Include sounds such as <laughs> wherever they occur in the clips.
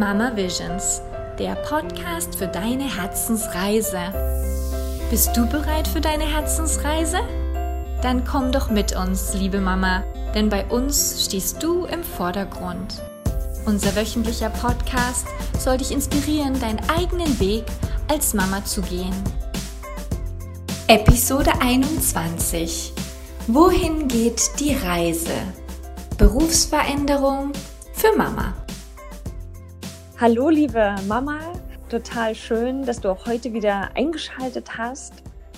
Mama Visions, der Podcast für deine Herzensreise. Bist du bereit für deine Herzensreise? Dann komm doch mit uns, liebe Mama, denn bei uns stehst du im Vordergrund. Unser wöchentlicher Podcast soll dich inspirieren, deinen eigenen Weg als Mama zu gehen. Episode 21 Wohin geht die Reise? Berufsveränderung für Mama. Hallo liebe Mama, total schön, dass du auch heute wieder eingeschaltet hast.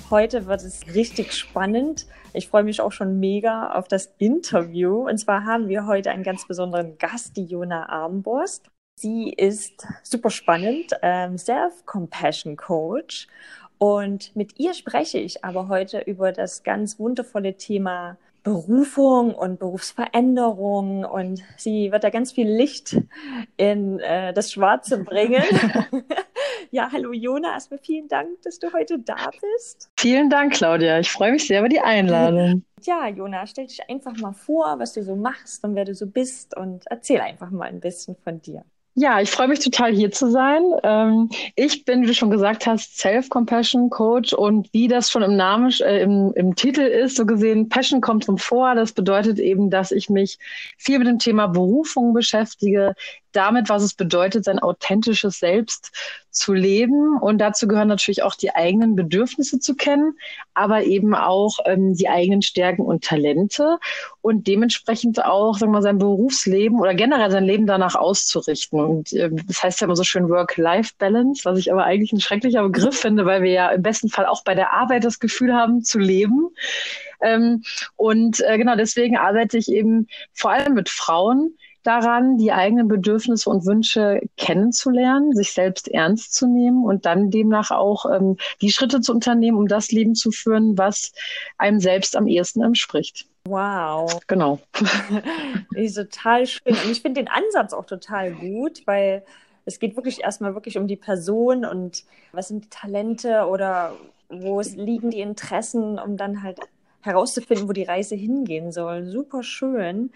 Heute wird es richtig spannend. Ich freue mich auch schon mega auf das Interview. Und zwar haben wir heute einen ganz besonderen Gast, die Jona Armborst. Sie ist super spannend, ähm, Self-Compassion Coach. Und mit ihr spreche ich aber heute über das ganz wundervolle Thema Berufung und Berufsveränderung und sie wird da ganz viel Licht in äh, das Schwarze bringen. <laughs> <laughs> ja, hallo Jona, erstmal vielen Dank, dass du heute da bist. Vielen Dank, Claudia. Ich freue mich sehr über die Einladung. <laughs> Ja, Jona, stell dich einfach mal vor, was du so machst und wer du so bist und erzähl einfach mal ein bisschen von dir. Ja, ich freue mich total hier zu sein. Ähm, ich bin, wie du schon gesagt hast, Self-Compassion Coach und wie das schon im Namen, äh, im, im Titel ist, so gesehen, Passion kommt zum Vor. Das bedeutet eben, dass ich mich viel mit dem Thema Berufung beschäftige, damit, was es bedeutet, sein authentisches Selbst zu leben. Und dazu gehören natürlich auch die eigenen Bedürfnisse zu kennen, aber eben auch ähm, die eigenen Stärken und Talente und dementsprechend auch, sagen wir mal, sein Berufsleben oder generell sein Leben danach auszurichten. Und äh, das heißt ja immer so schön Work-Life-Balance, was ich aber eigentlich ein schrecklicher Begriff finde, weil wir ja im besten Fall auch bei der Arbeit das Gefühl haben, zu leben. Ähm, und äh, genau deswegen arbeite ich eben vor allem mit Frauen, daran, die eigenen Bedürfnisse und Wünsche kennenzulernen, sich selbst ernst zu nehmen und dann demnach auch ähm, die Schritte zu unternehmen, um das Leben zu führen, was einem selbst am ehesten entspricht. Wow. Genau. <laughs> ist total schön. Und ich finde den Ansatz auch total gut, weil es geht wirklich erstmal wirklich um die Person und was sind die Talente oder wo liegen die Interessen, um dann halt herauszufinden, wo die Reise hingehen soll. Super schön.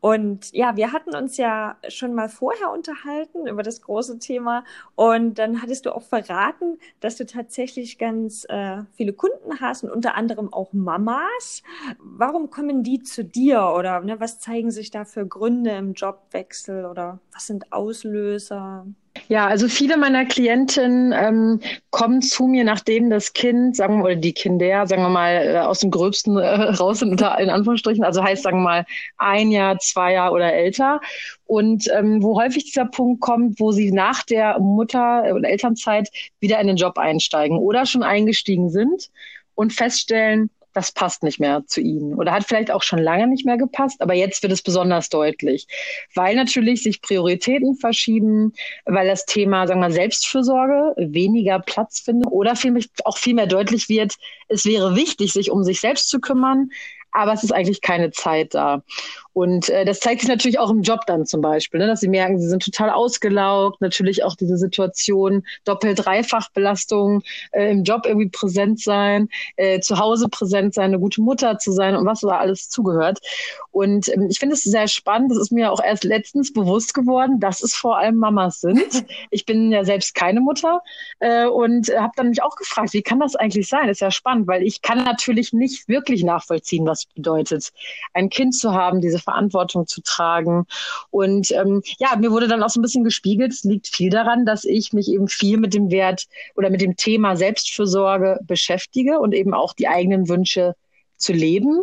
Und ja, wir hatten uns ja schon mal vorher unterhalten über das große Thema und dann hattest du auch verraten, dass du tatsächlich ganz äh, viele Kunden hast und unter anderem auch Mamas. Warum kommen die zu dir oder ne, was zeigen sich da für Gründe im Jobwechsel oder was sind Auslöser? Ja, also viele meiner Klientinnen ähm, kommen zu mir, nachdem das Kind, sagen wir, oder die Kinder, sagen wir mal, äh, aus dem Gröbsten äh, <laughs> raus sind, unter, in Anführungsstrichen, also heißt, sagen wir mal, ein Jahr, zwei Jahre oder älter. Und ähm, wo häufig dieser Punkt kommt, wo sie nach der Mutter- oder Elternzeit wieder in den Job einsteigen oder schon eingestiegen sind und feststellen, das passt nicht mehr zu ihnen oder hat vielleicht auch schon lange nicht mehr gepasst, aber jetzt wird es besonders deutlich, weil natürlich sich Prioritäten verschieben, weil das Thema, sagen wir mal, Selbstfürsorge weniger Platz findet oder vielmehr auch viel mehr deutlich wird, es wäre wichtig, sich um sich selbst zu kümmern, aber es ist eigentlich keine Zeit da. Und äh, das zeigt sich natürlich auch im Job dann zum Beispiel, ne, dass sie merken, sie sind total ausgelaugt. Natürlich auch diese Situation, Doppel-, Dreifach-Belastung äh, im Job irgendwie präsent sein, äh, zu Hause präsent sein, eine gute Mutter zu sein und was da alles zugehört. Und ähm, ich finde es sehr spannend. Das ist mir auch erst letztens bewusst geworden, dass es vor allem Mamas sind. <laughs> Ich bin ja selbst keine Mutter äh, und habe dann mich auch gefragt, wie kann das eigentlich sein? Das ist ja spannend, weil ich kann natürlich nicht wirklich nachvollziehen, was bedeutet, ein Kind zu haben, diese Verantwortung zu tragen. Und ähm, ja, mir wurde dann auch so ein bisschen gespiegelt, es liegt viel daran, dass ich mich eben viel mit dem Wert oder mit dem Thema Selbstfürsorge beschäftige und eben auch die eigenen Wünsche zu leben.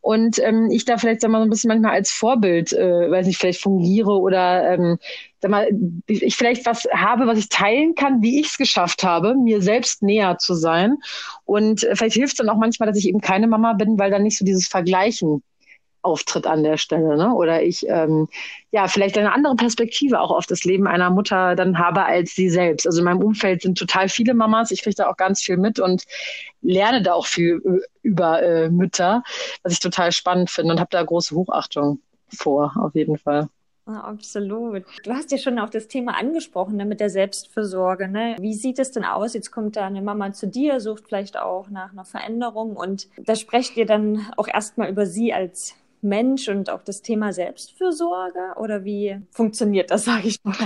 Und ähm, ich da vielleicht sag mal, so ein bisschen manchmal als Vorbild, äh, weiß nicht, vielleicht fungiere oder ähm, sag mal, ich vielleicht was habe, was ich teilen kann, wie ich es geschafft habe, mir selbst näher zu sein. Und äh, vielleicht hilft es dann auch manchmal, dass ich eben keine Mama bin, weil dann nicht so dieses Vergleichen auftritt an der Stelle. Ne? Oder ich ähm, ja vielleicht eine andere Perspektive auch auf das Leben einer Mutter dann habe als sie selbst. Also in meinem Umfeld sind total viele Mamas, ich kriege da auch ganz viel mit und lerne da auch viel über äh, Mütter, was ich total spannend finde und habe da große Hochachtung vor, auf jeden Fall. absolut. Du hast ja schon auch das Thema angesprochen ne, mit der Selbstfürsorge. Ne? Wie sieht es denn aus? Jetzt kommt da eine Mama zu dir, sucht vielleicht auch nach einer Veränderung und da sprecht ihr dann auch erstmal über sie als Mensch und auch das Thema Selbstfürsorge oder wie funktioniert das, <laughs> sage ich mal?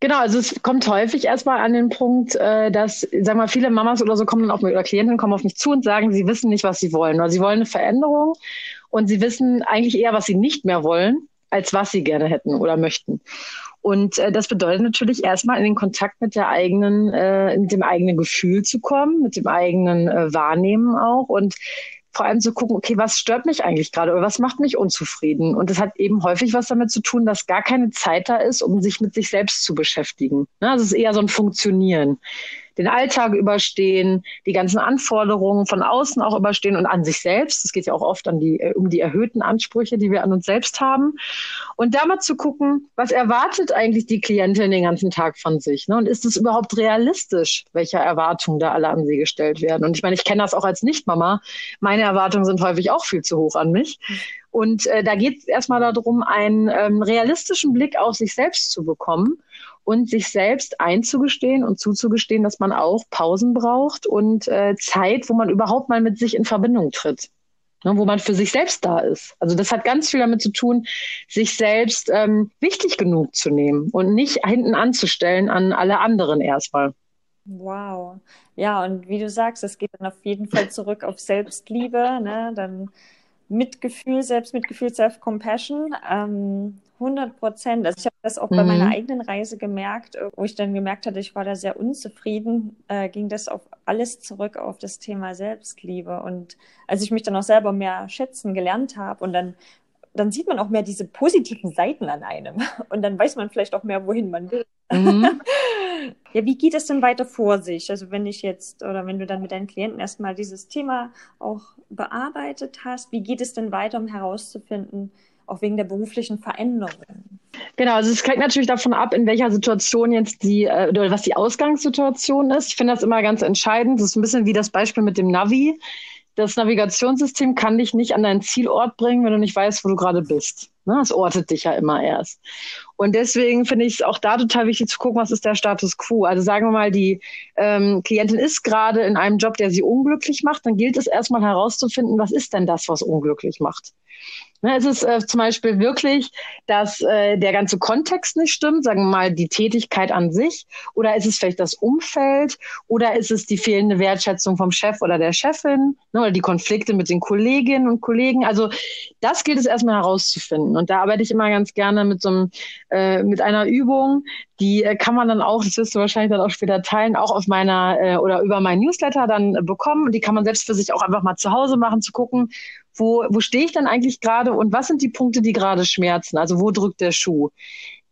Genau, also es kommt häufig erstmal an den Punkt, äh, dass, sag mal, viele Mamas oder so kommen dann auf mich oder Klienten kommen auf mich zu und sagen, sie wissen nicht, was sie wollen. Oder sie wollen eine Veränderung und sie wissen eigentlich eher, was sie nicht mehr wollen, als was sie gerne hätten oder möchten. Und äh, das bedeutet natürlich erstmal in den Kontakt mit der eigenen, äh, mit dem eigenen Gefühl zu kommen, mit dem eigenen äh, Wahrnehmen auch und vor allem zu gucken, okay, was stört mich eigentlich gerade oder was macht mich unzufrieden? Und das hat eben häufig was damit zu tun, dass gar keine Zeit da ist, um sich mit sich selbst zu beschäftigen. Ne? Also es ist eher so ein Funktionieren den Alltag überstehen, die ganzen Anforderungen von außen auch überstehen und an sich selbst. Es geht ja auch oft an die, äh, um die erhöhten Ansprüche, die wir an uns selbst haben. Und da mal zu gucken, was erwartet eigentlich die Klientin den ganzen Tag von sich? Ne? Und ist es überhaupt realistisch, welche Erwartungen da alle an sie gestellt werden? Und ich meine, ich kenne das auch als Nicht-Mama. Meine Erwartungen sind häufig auch viel zu hoch an mich. Und äh, da geht es erstmal darum, einen ähm, realistischen Blick auf sich selbst zu bekommen und sich selbst einzugestehen und zuzugestehen, dass man auch Pausen braucht und äh, Zeit, wo man überhaupt mal mit sich in Verbindung tritt. Ne, wo man für sich selbst da ist. Also das hat ganz viel damit zu tun, sich selbst ähm, wichtig genug zu nehmen und nicht hinten anzustellen an alle anderen erstmal. Wow. Ja, und wie du sagst, es geht dann auf jeden Fall zurück auf Selbstliebe, ne? dann Mitgefühl, Selbstmitgefühl, Self-Compassion. Ähm, 100 Prozent. Also ich habe das auch mhm. bei meiner mhm. eigenen Reise gemerkt, äh, wo ich dann gemerkt hatte, ich war da sehr unzufrieden, äh, ging das auf alles zurück auf das Thema Selbstliebe. Und als ich mich dann auch selber mehr schätzen gelernt habe und dann dann sieht man auch mehr diese positiven Seiten an einem. <laughs> Und dann weiß man vielleicht auch mehr, wohin man will. Mhm. <laughs> ja, wie geht es denn weiter vor sich? Also wenn ich jetzt oder wenn du dann mit deinen Klienten erstmal dieses Thema auch bearbeitet hast, wie geht es denn weiter, um herauszufinden, auch wegen der beruflichen Veränderung. Genau, also es hängt natürlich davon ab, in welcher Situation jetzt die, äh, oder was die Ausgangssituation ist. Ich finde das immer ganz entscheidend. Das ist ein bisschen wie das Beispiel mit dem Navi. Das Navigationssystem kann dich nicht an deinen Zielort bringen, wenn du nicht weißt, wo du gerade bist. Ne? Es ortet dich ja immer erst. Und deswegen finde ich es auch da total wichtig zu gucken, was ist der Status quo. Also sagen wir mal, die ähm, Klientin ist gerade in einem Job, der sie unglücklich macht, dann gilt es erstmal herauszufinden, was ist denn das, was unglücklich macht. Ne, es ist äh, zum Beispiel wirklich, dass äh, der ganze Kontext nicht stimmt, sagen wir mal die Tätigkeit an sich, oder ist es vielleicht das Umfeld, oder ist es die fehlende Wertschätzung vom Chef oder der Chefin, ne, oder die Konflikte mit den Kolleginnen und Kollegen. Also das gilt es erstmal herauszufinden. Und da arbeite ich immer ganz gerne mit so einem, äh, mit einer Übung, die äh, kann man dann auch, das wirst du wahrscheinlich dann auch später teilen, auch auf meiner äh, oder über meinen Newsletter dann äh, bekommen. Und die kann man selbst für sich auch einfach mal zu Hause machen, zu gucken, wo, wo stehe ich dann eigentlich gerade und was sind die Punkte, die gerade schmerzen? Also wo drückt der Schuh?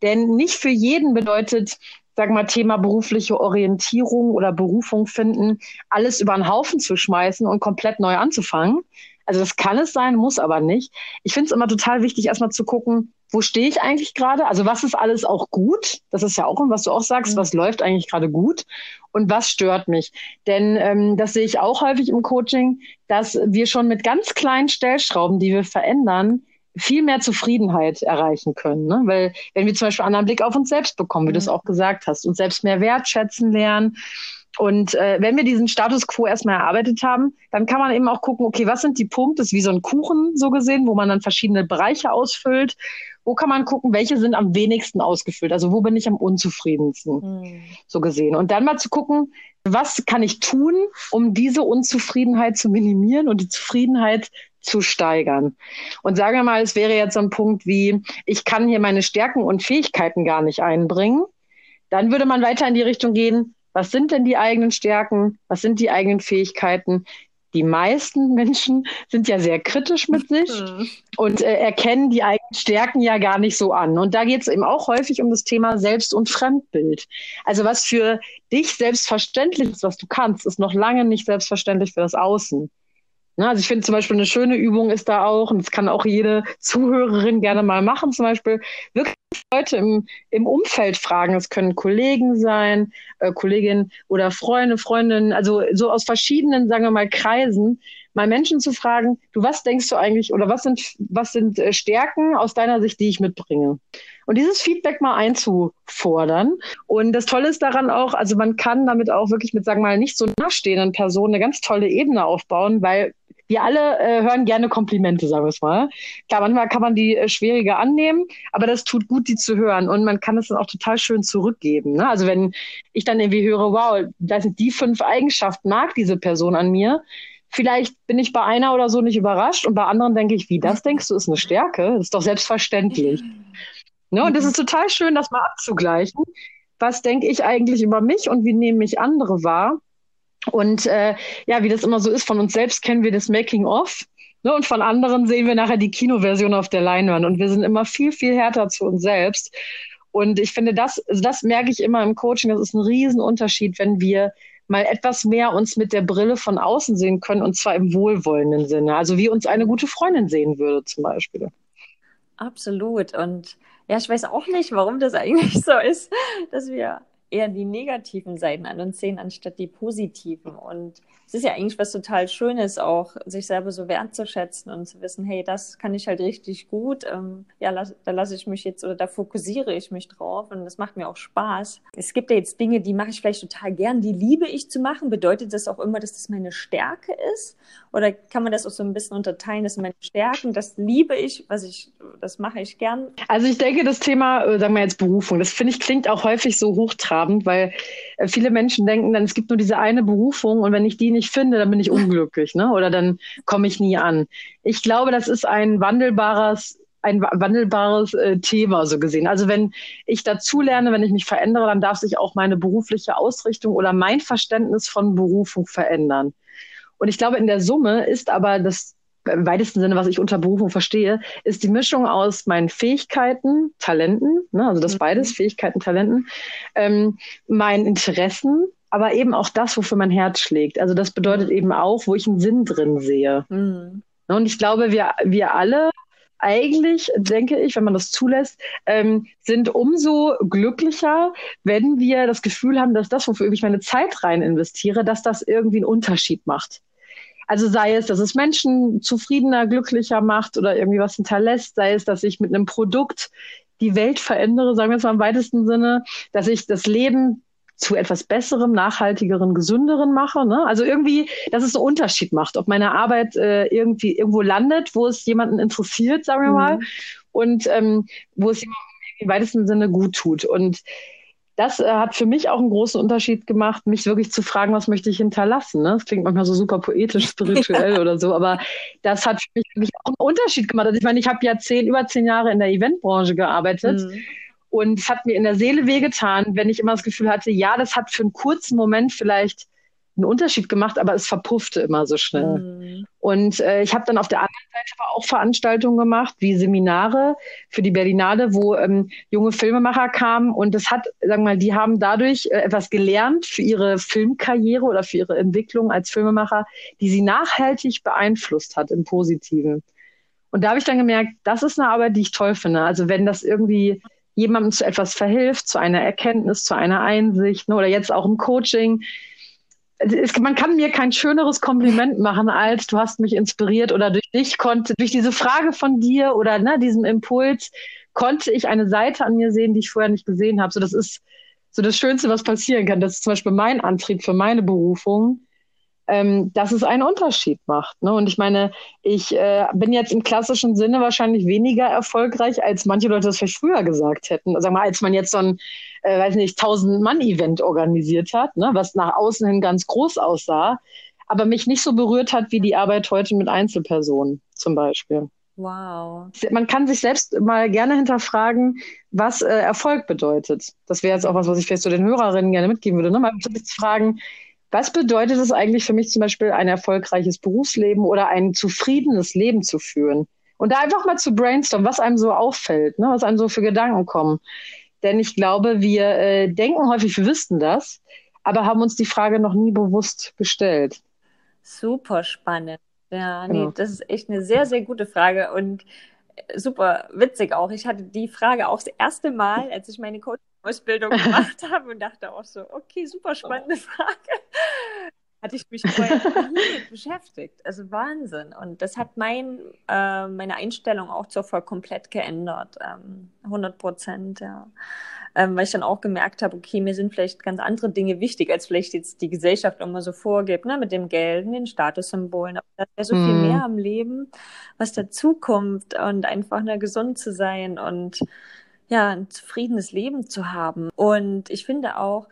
Denn nicht für jeden bedeutet, sag mal, Thema berufliche Orientierung oder Berufung finden, alles über den Haufen zu schmeißen und komplett neu anzufangen. Also das kann es sein, muss aber nicht. Ich finde es immer total wichtig, erstmal zu gucken, wo stehe ich eigentlich gerade? Also was ist alles auch gut? Das ist ja auch, was du auch sagst, mhm. was läuft eigentlich gerade gut und was stört mich? Denn ähm, das sehe ich auch häufig im Coaching, dass wir schon mit ganz kleinen Stellschrauben, die wir verändern, viel mehr Zufriedenheit erreichen können. Ne? Weil wenn wir zum Beispiel einen anderen Blick auf uns selbst bekommen, wie mhm. du es auch gesagt hast, und selbst mehr wertschätzen lernen, und äh, wenn wir diesen Status quo erstmal erarbeitet haben, dann kann man eben auch gucken, okay, was sind die Punkte, das ist wie so ein Kuchen so gesehen, wo man dann verschiedene Bereiche ausfüllt. Wo kann man gucken, welche sind am wenigsten ausgefüllt? Also wo bin ich am unzufriedensten mhm. so gesehen? Und dann mal zu gucken, was kann ich tun, um diese Unzufriedenheit zu minimieren und die Zufriedenheit zu steigern. Und sagen wir mal, es wäre jetzt so ein Punkt wie, ich kann hier meine Stärken und Fähigkeiten gar nicht einbringen. Dann würde man weiter in die Richtung gehen, was sind denn die eigenen Stärken? Was sind die eigenen Fähigkeiten? Die meisten Menschen <laughs> sind ja sehr kritisch mit sich mhm. und äh, erkennen die eigenen Stärken ja gar nicht so an. Und da geht es eben auch häufig um das Thema Selbst- und Fremdbild. Also was für dich selbstverständlich ist, was du kannst, ist noch lange nicht selbstverständlich für das Außen. Ne, also ich finde zum Beispiel eine schöne Übung ist da auch, und das kann auch jede Zuhörerin gerne mal machen, zum Beispiel wirklich Leute im, im Umfeld fragen. Es können Kollegen sein, äh, Kolleginnen oder Freunde, Freundinnen, also so aus verschiedenen, sagen wir mal, Kreisen, mal Menschen zu fragen, du, was denkst du eigentlich oder was sind, was sind äh, Stärken aus deiner Sicht, die ich mitbringe? Und dieses Feedback mal einzufordern. Und das Tolle ist daran auch, also man kann damit auch wirklich mit, sagen wir mal, nicht so nahestehenden Personen eine ganz tolle Ebene aufbauen, weil wir alle äh, hören gerne Komplimente, sagen wir es mal. Klar, manchmal kann man die äh, schwieriger annehmen, aber das tut gut, die zu hören. Und man kann es dann auch total schön zurückgeben. Ne? Also wenn ich dann irgendwie höre, wow, das sind die fünf Eigenschaften, mag diese Person an mir. Vielleicht bin ich bei einer oder so nicht überrascht und bei anderen denke ich, wie das denkst du, ist eine Stärke? Das ist doch selbstverständlich. <laughs> Ne? Und das ist total schön, das mal abzugleichen. Was denke ich eigentlich über mich und wie nehmen mich andere wahr? Und äh, ja, wie das immer so ist, von uns selbst kennen wir das Making-of. Ne, und von anderen sehen wir nachher die Kinoversion auf der Leinwand. Und wir sind immer viel, viel härter zu uns selbst. Und ich finde, das, also das merke ich immer im Coaching, das ist ein Riesenunterschied, wenn wir mal etwas mehr uns mit der Brille von außen sehen können, und zwar im wohlwollenden Sinne. Also wie uns eine gute Freundin sehen würde, zum Beispiel. Absolut. Und ja, ich weiß auch nicht, warum das eigentlich <laughs> so ist, dass wir eher die negativen Seiten an uns sehen, anstatt die positiven. Und es ist ja eigentlich was total Schönes, auch sich selber so wertzuschätzen und zu wissen, hey, das kann ich halt richtig gut. Ähm, ja, las, da lasse ich mich jetzt oder da fokussiere ich mich drauf und das macht mir auch Spaß. Es gibt ja jetzt Dinge, die mache ich vielleicht total gern, die liebe ich zu machen. Bedeutet das auch immer, dass das meine Stärke ist? Oder kann man das auch so ein bisschen unterteilen, das sind meine Stärken, das liebe ich, was ich, das mache ich gern? Also ich denke, das Thema, äh, sagen wir jetzt Berufung, das finde ich klingt auch häufig so hochtrabend, weil viele Menschen denken dann, es gibt nur diese eine Berufung und wenn ich die nicht finde, dann bin ich unglücklich, ne? Oder dann komme ich nie an. Ich glaube, das ist ein wandelbares ein wandelbares äh, Thema so gesehen. Also wenn ich dazu lerne, wenn ich mich verändere, dann darf sich auch meine berufliche Ausrichtung oder mein Verständnis von Berufung verändern. Und ich glaube, in der Summe ist aber das im weitesten Sinne, was ich unter Berufung verstehe, ist die Mischung aus meinen Fähigkeiten, Talenten, ne, also das mhm. beides, Fähigkeiten, Talenten, ähm, meinen Interessen, aber eben auch das, wofür mein Herz schlägt. Also das bedeutet eben auch, wo ich einen Sinn drin sehe. Mhm. Und ich glaube, wir, wir alle eigentlich, denke ich, wenn man das zulässt, ähm, sind umso glücklicher, wenn wir das Gefühl haben, dass das, wofür ich meine Zeit rein investiere, dass das irgendwie einen Unterschied macht. Also sei es, dass es Menschen zufriedener, glücklicher macht oder irgendwie was hinterlässt, sei es, dass ich mit einem Produkt die Welt verändere, sagen wir es mal im weitesten Sinne, dass ich das Leben zu etwas Besserem, nachhaltigeren, gesünderen mache. Ne? Also irgendwie, dass es einen Unterschied macht, ob meine Arbeit äh, irgendwie irgendwo landet, wo es jemanden interessiert, sagen wir mhm. mal, und ähm, wo es jemandem im weitesten Sinne gut tut. Und das äh, hat für mich auch einen großen Unterschied gemacht, mich wirklich zu fragen, was möchte ich hinterlassen. Ne? Das klingt manchmal so super poetisch, <laughs> spirituell ja. oder so, aber das hat für mich wirklich auch einen Unterschied gemacht. Also ich meine, ich habe ja zehn, über zehn Jahre in der Eventbranche gearbeitet. Mhm. Und es hat mir in der Seele wehgetan, wenn ich immer das Gefühl hatte, ja, das hat für einen kurzen Moment vielleicht einen Unterschied gemacht, aber es verpuffte immer so schnell. Mhm. Und äh, ich habe dann auf der anderen Seite aber auch Veranstaltungen gemacht, wie Seminare für die Berlinale, wo ähm, junge Filmemacher kamen und das hat, sagen wir mal, die haben dadurch äh, etwas gelernt für ihre Filmkarriere oder für ihre Entwicklung als Filmemacher, die sie nachhaltig beeinflusst hat im Positiven. Und da habe ich dann gemerkt, das ist eine Arbeit, die ich toll finde. Also wenn das irgendwie jemandem zu etwas verhilft, zu einer Erkenntnis, zu einer Einsicht ne, oder jetzt auch im Coaching, es, man kann mir kein schöneres Kompliment machen, als du hast mich inspiriert oder durch dich konnte, durch diese Frage von dir oder ne, diesem Impuls, konnte ich eine Seite an mir sehen, die ich vorher nicht gesehen habe. So, das ist so das Schönste, was passieren kann. Das ist zum Beispiel mein Antrieb für meine Berufung, ähm, dass es einen Unterschied macht. Ne? Und ich meine, ich äh, bin jetzt im klassischen Sinne wahrscheinlich weniger erfolgreich, als manche Leute das vielleicht früher gesagt hätten. Sag mal, als man jetzt so ein, äh, weiß nicht, 1000-Mann-Event organisiert hat, ne? was nach außen hin ganz groß aussah, aber mich nicht so berührt hat wie die Arbeit heute mit Einzelpersonen zum Beispiel. Wow. Man kann sich selbst mal gerne hinterfragen, was äh, Erfolg bedeutet. Das wäre jetzt auch was, was ich vielleicht zu den Hörerinnen gerne mitgeben würde. Ne? Mal zu fragen, was bedeutet es eigentlich für mich zum Beispiel, ein erfolgreiches Berufsleben oder ein zufriedenes Leben zu führen? Und da einfach mal zu brainstormen, was einem so auffällt, ne, was einem so für Gedanken kommen. Denn ich glaube, wir äh, denken häufig, wir wüssten das, aber haben uns die Frage noch nie bewusst gestellt. Super spannend. Ja, nee, genau. das ist echt eine sehr, sehr gute Frage und äh, super witzig auch. Ich hatte die Frage auch das erste Mal, als ich meine Coach Ausbildung gemacht habe und dachte auch so, okay, super spannende Frage. hatte ich mich vorher nie mit beschäftigt. Also Wahnsinn. Und das hat mein, äh, meine Einstellung auch zur voll komplett geändert. Ähm, 100 Prozent, ja. Ähm, weil ich dann auch gemerkt habe, okay, mir sind vielleicht ganz andere Dinge wichtig, als vielleicht jetzt die Gesellschaft immer so vorgibt, ne, mit dem Geld und den Statussymbolen. Aber da ist ja so mm. viel mhm. mehr am Leben, was dazukommt und einfach nur gesund zu sein und ja, ein zufriedenes Leben zu haben. Und ich finde auch,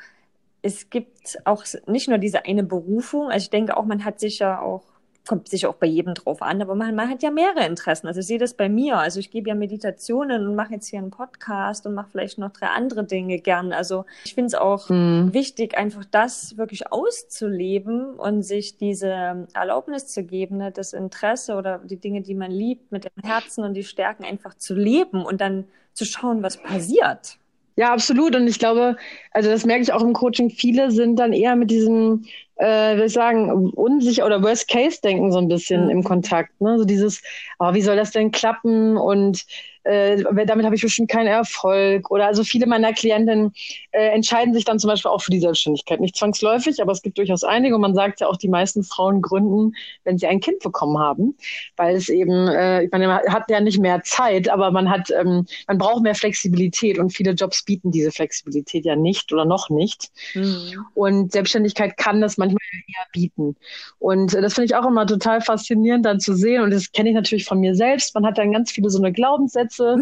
es gibt auch nicht nur diese eine Berufung, also ich denke auch, man hat sicher auch, kommt sicher auch bei jedem drauf an, aber man, man hat ja mehrere Interessen. Also ich sehe das bei mir. Also ich gebe ja Meditationen und mache jetzt hier einen Podcast und mache vielleicht noch drei andere Dinge gern. Also ich finde es auch mhm. wichtig, einfach das wirklich auszuleben und sich diese Erlaubnis zu geben, ne, das Interesse oder die Dinge, die man liebt, mit dem Herzen und die Stärken einfach zu leben und dann zu schauen, was passiert. Ja, absolut. Und ich glaube, also das merke ich auch im Coaching, viele sind dann eher mit diesem, äh, will ich sagen, unsicher oder Worst-Case-Denken so ein bisschen im Kontakt. Ne? So dieses, oh, wie soll das denn klappen? Und äh, damit habe ich bestimmt keinen Erfolg. Oder also viele meiner Klientinnen äh, entscheiden sich dann zum Beispiel auch für die Selbstständigkeit. Nicht zwangsläufig, aber es gibt durchaus einige. Und man sagt ja auch, die meisten Frauen gründen, wenn sie ein Kind bekommen haben. Weil es eben, äh, ich meine, man hat ja nicht mehr Zeit, aber man hat, ähm, man braucht mehr Flexibilität und viele Jobs bieten diese Flexibilität ja nicht oder noch nicht. Mhm. Und Selbstständigkeit kann das manchmal eher bieten. Und äh, das finde ich auch immer total faszinierend dann zu sehen. Und das kenne ich natürlich von mir selbst. Man hat dann ganz viele so eine Glaubenssätze Sätze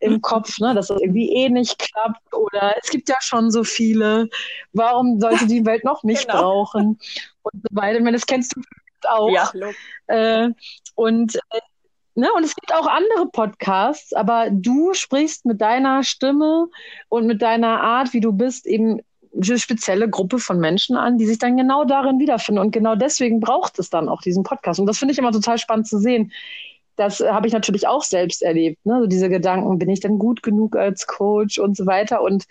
im Kopf, ne, dass das irgendwie eh nicht klappt oder es gibt ja schon so viele, warum sollte die Welt noch nicht genau. brauchen und so weiter. Ich meine, das kennst du auch. Ja, äh, und äh, Ne, und es gibt auch andere Podcasts, aber du sprichst mit deiner Stimme und mit deiner Art, wie du bist, eben eine spezielle Gruppe von Menschen an, die sich dann genau darin wiederfinden. Und genau deswegen braucht es dann auch diesen Podcast. Und das finde ich immer total spannend zu sehen das habe ich natürlich auch selbst erlebt. Ne? So diese Gedanken, bin ich denn gut genug als Coach und so weiter. Und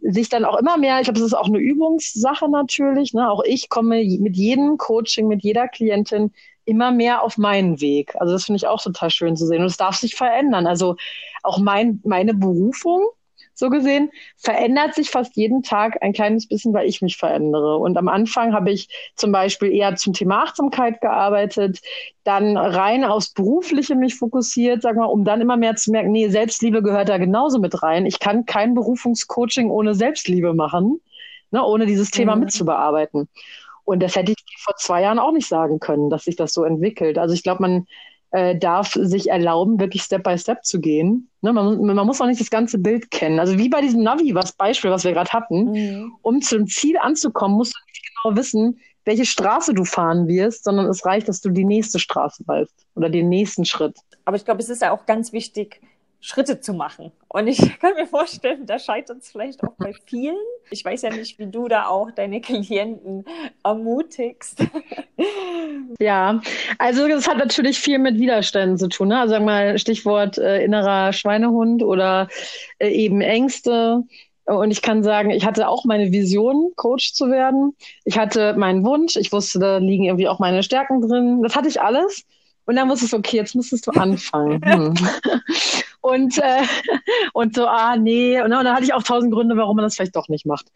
sich dann auch immer mehr, ich glaube, das ist auch eine Übungssache natürlich. Ne? Auch ich komme mit jedem Coaching, mit jeder Klientin immer mehr auf meinen Weg. Also das finde ich auch total schön zu sehen. Und es darf sich verändern. Also auch mein, meine Berufung so gesehen, verändert sich fast jeden Tag ein kleines bisschen, weil ich mich verändere. Und am Anfang habe ich zum Beispiel eher zum Thema Achtsamkeit gearbeitet, dann rein aufs Berufliche mich fokussiert, sag mal, um dann immer mehr zu merken, nee, Selbstliebe gehört da genauso mit rein. Ich kann kein Berufungscoaching ohne Selbstliebe machen, ne, ohne dieses Thema mhm. mitzubearbeiten. Und das hätte ich vor zwei Jahren auch nicht sagen können, dass sich das so entwickelt. Also ich glaube, man äh, darf sich erlauben, wirklich Step by Step zu gehen. Ne, man, man, muss auch nicht das ganze Bild kennen. Also wie bei diesem Navi, was Beispiel, was wir gerade hatten, mhm. um zum Ziel anzukommen, musst du nicht genau wissen, welche Straße du fahren wirst, sondern es reicht, dass du die nächste Straße weißt oder den nächsten Schritt. Aber ich glaube, es ist ja auch ganz wichtig, Schritte zu machen. Und ich <laughs> kann mir vorstellen, da scheitert es vielleicht auch bei vielen. Ich weiß ja nicht, wie du da auch deine Klienten ermutigst. <laughs> Ja, also das hat natürlich viel mit Widerständen zu tun. Ne? Also sag mal Stichwort äh, innerer Schweinehund oder äh, eben Ängste. Und ich kann sagen, ich hatte auch meine Vision, Coach zu werden. Ich hatte meinen Wunsch. Ich wusste, da liegen irgendwie auch meine Stärken drin. Das hatte ich alles. Und dann wusste ich, okay, jetzt müsstest du anfangen. <laughs> Hm. Und, äh, <laughs> und so, ah, nee. Und, dann hatte ich auch tausend Gründe, warum man das vielleicht doch nicht macht.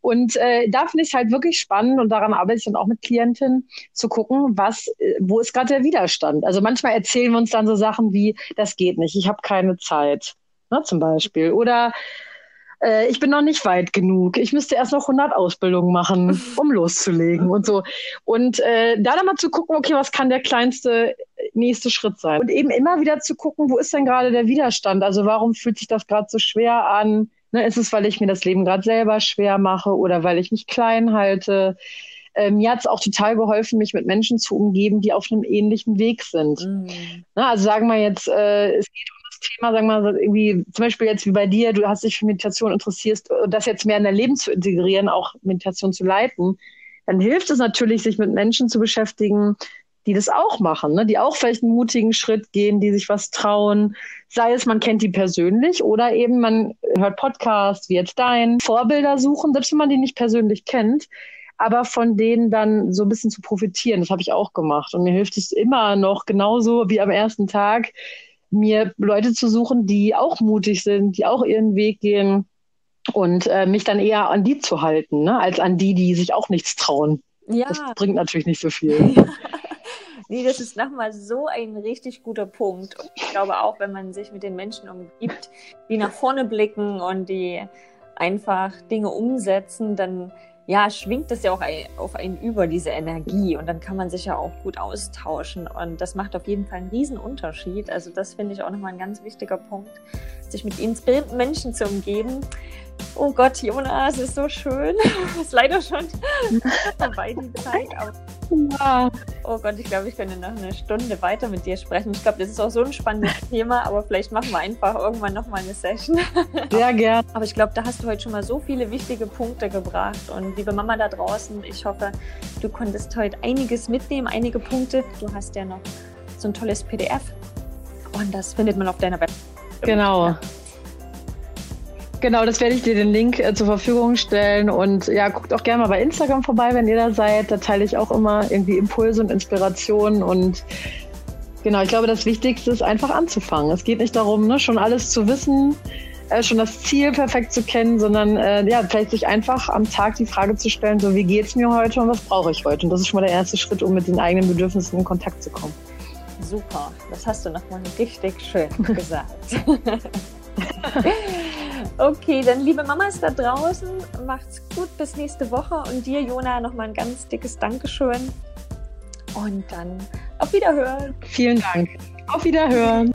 Und äh, da finde ich es halt wirklich spannend und daran arbeite ich dann auch mit Klientinnen, zu gucken, was, äh, wo ist gerade der Widerstand. Also manchmal erzählen wir uns dann so Sachen wie, das geht nicht, ich habe keine Zeit, ne, zum Beispiel. Oder äh, ich bin noch nicht weit genug. Ich müsste erst noch 100 Ausbildungen machen, um <laughs> loszulegen und so. Und äh, da dann mal zu gucken, okay, was kann der kleinste nächste Schritt sein? Und eben immer wieder zu gucken, wo ist denn gerade der Widerstand? Also warum fühlt sich das gerade so schwer an? Ne, ist es, weil ich mir das Leben gerade selber schwer mache oder weil ich mich klein halte? Ähm, mir hat es auch total geholfen, mich mit Menschen zu umgeben, die auf einem ähnlichen Weg sind. Mhm. Na, also sagen wir jetzt, äh, es geht um Thema, sagen wir mal, irgendwie, zum Beispiel jetzt wie bei dir, du hast dich für Meditation interessierst, das jetzt mehr in dein Leben zu integrieren, auch Meditation zu leiten, dann hilft es natürlich, sich mit Menschen zu beschäftigen, die das auch machen, ne? die auch vielleicht einen mutigen Schritt gehen, die sich was trauen. Sei es, man kennt die persönlich oder eben man hört Podcasts wie jetzt dein, Vorbilder suchen, selbst wenn man die nicht persönlich kennt, aber von denen dann so ein bisschen zu profitieren. Das habe ich auch gemacht. Und mir hilft es immer noch genauso wie am ersten Tag, mir Leute zu suchen, die auch mutig sind, die auch ihren Weg gehen und äh, mich dann eher an die zu halten, ne, als an die, die sich auch nichts trauen. Ja. Das bringt natürlich nicht so viel. <laughs> Ja. Nee, das ist nochmal so ein richtig guter Punkt. Und ich glaube auch, wenn man sich mit den Menschen umgibt, die nach vorne blicken und die einfach Dinge umsetzen, dann ja, schwingt das ja auch auf einen über, diese Energie. Und dann kann man sich ja auch gut austauschen. Und das macht auf jeden Fall einen riesen Unterschied. Also das finde ich auch nochmal ein ganz wichtiger Punkt, sich mit inspirierenden Menschen zu umgeben. Oh Gott, Jonas, ist so schön. <laughs> ist leider schon <laughs> vorbei die Zeit. Aber ja. Oh Gott, ich glaube, ich könnte noch eine Stunde weiter mit dir sprechen. Ich glaube, das ist auch so ein spannendes <laughs> Thema, aber vielleicht machen wir einfach irgendwann nochmal eine Session. <laughs> Sehr gern. Aber ich glaube, da hast du heute schon mal so viele wichtige Punkte gebracht. Und liebe Mama da draußen, ich hoffe, du konntest heute einiges mitnehmen, einige Punkte. Du hast ja noch so ein tolles PDF. Und das findet man auf deiner Website. Genau. Ja. Genau, das werde ich dir den Link äh, zur Verfügung stellen. Und ja, guckt auch gerne mal bei Instagram vorbei, wenn ihr da seid. Da teile ich auch immer irgendwie Impulse und Inspirationen. Und genau, ich glaube, das Wichtigste ist einfach anzufangen. Es geht nicht darum, ne, schon alles zu wissen, äh, schon das Ziel perfekt zu kennen, sondern äh, ja, vielleicht sich einfach am Tag die Frage zu stellen, so wie geht's mir heute und was brauche ich heute? Und das ist schon mal der erste Schritt, um mit den eigenen Bedürfnissen in Kontakt zu kommen. Super, das hast du nochmal richtig schön gesagt. <laughs> <laughs> Okay, dann liebe Mamas da draußen, macht's gut bis nächste Woche und dir, Jona, nochmal ein ganz dickes Dankeschön. Und dann auf Wiederhören. Vielen Dank. Auf Wiederhören.